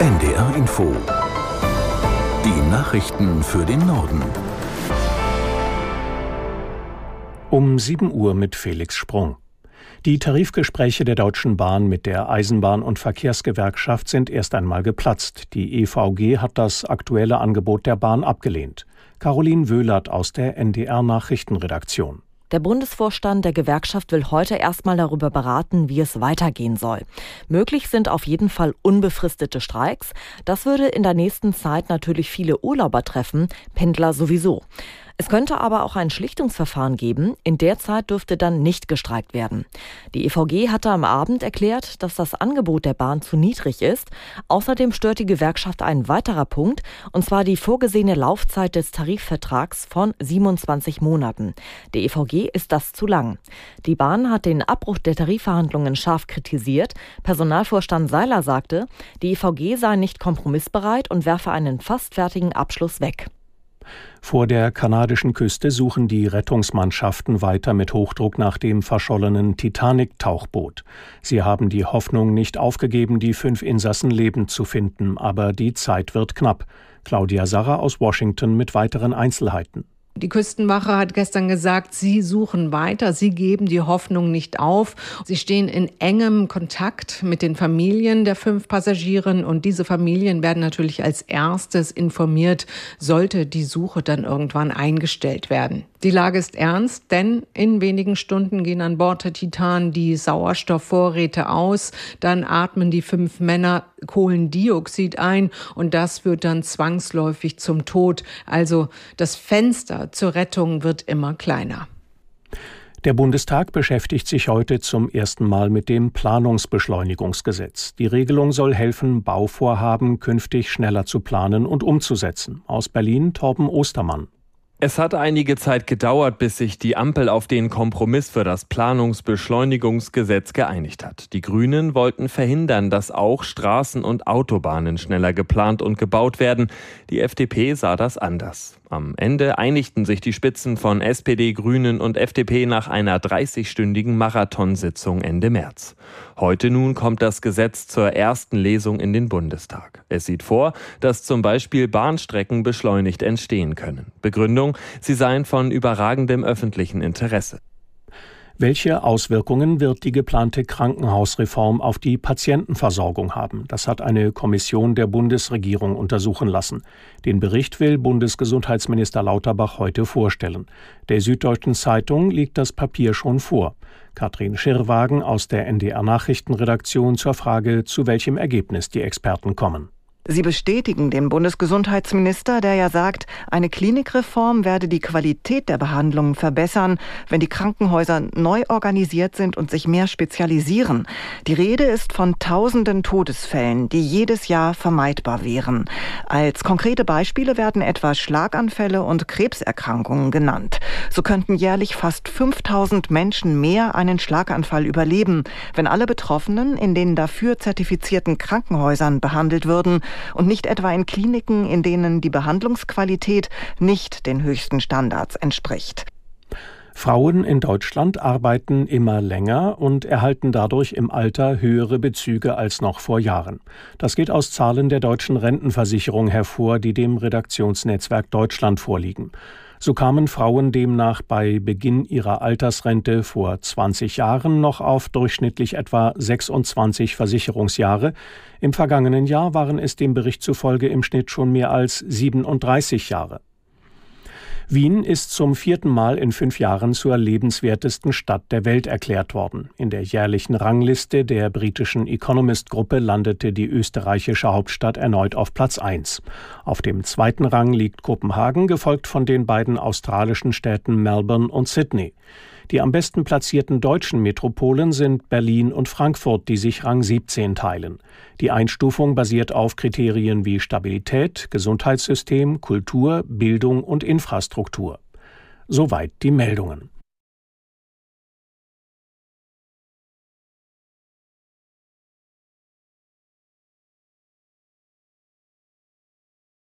NDR Info. Die Nachrichten für den Norden. Um 7 Uhr mit Felix Sprung. Die Tarifgespräche der Deutschen Bahn mit der Eisenbahn- und Verkehrsgewerkschaft sind erst einmal geplatzt. Die EVG hat das aktuelle Angebot der Bahn abgelehnt. Caroline Wöhlert aus der NDR Nachrichtenredaktion. Der Bundesvorstand der Gewerkschaft will heute erstmal darüber beraten, wie es weitergehen soll. Möglich sind auf jeden Fall unbefristete Streiks. Das würde in der nächsten Zeit natürlich viele Urlauber treffen, Pendler sowieso. Es könnte aber auch ein Schlichtungsverfahren geben. In der Zeit dürfte dann nicht gestreikt werden. Die EVG hatte am Abend erklärt, dass das Angebot der Bahn zu niedrig ist. Außerdem stört die Gewerkschaft ein weiterer Punkt, und zwar die vorgesehene Laufzeit des Tarifvertrags von 27 Monaten. Der EVG ist das zu lang. Die Bahn hat den Abbruch der Tarifverhandlungen scharf kritisiert. Personalvorstand Seiler sagte, die EVG sei nicht kompromissbereit und werfe einen fast fertigen Abschluss weg. Vor der kanadischen Küste suchen die Rettungsmannschaften weiter mit Hochdruck nach dem verschollenen Titanic-Tauchboot. Sie haben die Hoffnung nicht aufgegeben, die fünf Insassen lebend zu finden, aber die Zeit wird knapp. Claudia Sarra aus Washington mit weiteren Einzelheiten. Die Küstenwache hat gestern gesagt, sie suchen weiter, sie geben die Hoffnung nicht auf. Sie stehen in engem Kontakt mit den Familien der fünf Passagieren und diese Familien werden natürlich als erstes informiert, sollte die Suche dann irgendwann eingestellt werden. Die Lage ist ernst, denn in wenigen Stunden gehen an Bord der Titan die Sauerstoffvorräte aus. Dann atmen die fünf Männer Kohlendioxid ein und das führt dann zwangsläufig zum Tod. Also das Fenster zur Rettung wird immer kleiner. Der Bundestag beschäftigt sich heute zum ersten Mal mit dem Planungsbeschleunigungsgesetz. Die Regelung soll helfen, Bauvorhaben künftig schneller zu planen und umzusetzen. Aus Berlin Torben Ostermann. Es hat einige Zeit gedauert, bis sich die Ampel auf den Kompromiss für das Planungsbeschleunigungsgesetz geeinigt hat. Die Grünen wollten verhindern, dass auch Straßen und Autobahnen schneller geplant und gebaut werden. Die FDP sah das anders. Am Ende einigten sich die Spitzen von SPD, Grünen und FDP nach einer 30-stündigen Marathonsitzung Ende März. Heute nun kommt das Gesetz zur ersten Lesung in den Bundestag. Es sieht vor, dass zum Beispiel Bahnstrecken beschleunigt entstehen können. Begründung, sie seien von überragendem öffentlichen Interesse. Welche Auswirkungen wird die geplante Krankenhausreform auf die Patientenversorgung haben? Das hat eine Kommission der Bundesregierung untersuchen lassen. Den Bericht will Bundesgesundheitsminister Lauterbach heute vorstellen. Der Süddeutschen Zeitung liegt das Papier schon vor. Katrin Schirrwagen aus der NDR Nachrichtenredaktion zur Frage, zu welchem Ergebnis die Experten kommen. Sie bestätigen den Bundesgesundheitsminister, der ja sagt, eine Klinikreform werde die Qualität der Behandlungen verbessern, wenn die Krankenhäuser neu organisiert sind und sich mehr spezialisieren. Die Rede ist von tausenden Todesfällen, die jedes Jahr vermeidbar wären. Als konkrete Beispiele werden etwa Schlaganfälle und Krebserkrankungen genannt. So könnten jährlich fast 5000 Menschen mehr einen Schlaganfall überleben, wenn alle Betroffenen in den dafür zertifizierten Krankenhäusern behandelt würden und nicht etwa in Kliniken, in denen die Behandlungsqualität nicht den höchsten Standards entspricht. Frauen in Deutschland arbeiten immer länger und erhalten dadurch im Alter höhere Bezüge als noch vor Jahren. Das geht aus Zahlen der deutschen Rentenversicherung hervor, die dem Redaktionsnetzwerk Deutschland vorliegen. So kamen Frauen demnach bei Beginn ihrer Altersrente vor 20 Jahren noch auf durchschnittlich etwa 26 Versicherungsjahre. Im vergangenen Jahr waren es dem Bericht zufolge im Schnitt schon mehr als 37 Jahre. Wien ist zum vierten Mal in fünf Jahren zur lebenswertesten Stadt der Welt erklärt worden. In der jährlichen Rangliste der britischen Economist-Gruppe landete die österreichische Hauptstadt erneut auf Platz 1. Auf dem zweiten Rang liegt Kopenhagen, gefolgt von den beiden australischen Städten Melbourne und Sydney. Die am besten platzierten deutschen Metropolen sind Berlin und Frankfurt, die sich Rang 17 teilen. Die Einstufung basiert auf Kriterien wie Stabilität, Gesundheitssystem, Kultur, Bildung und Infrastruktur. Soweit die Meldungen.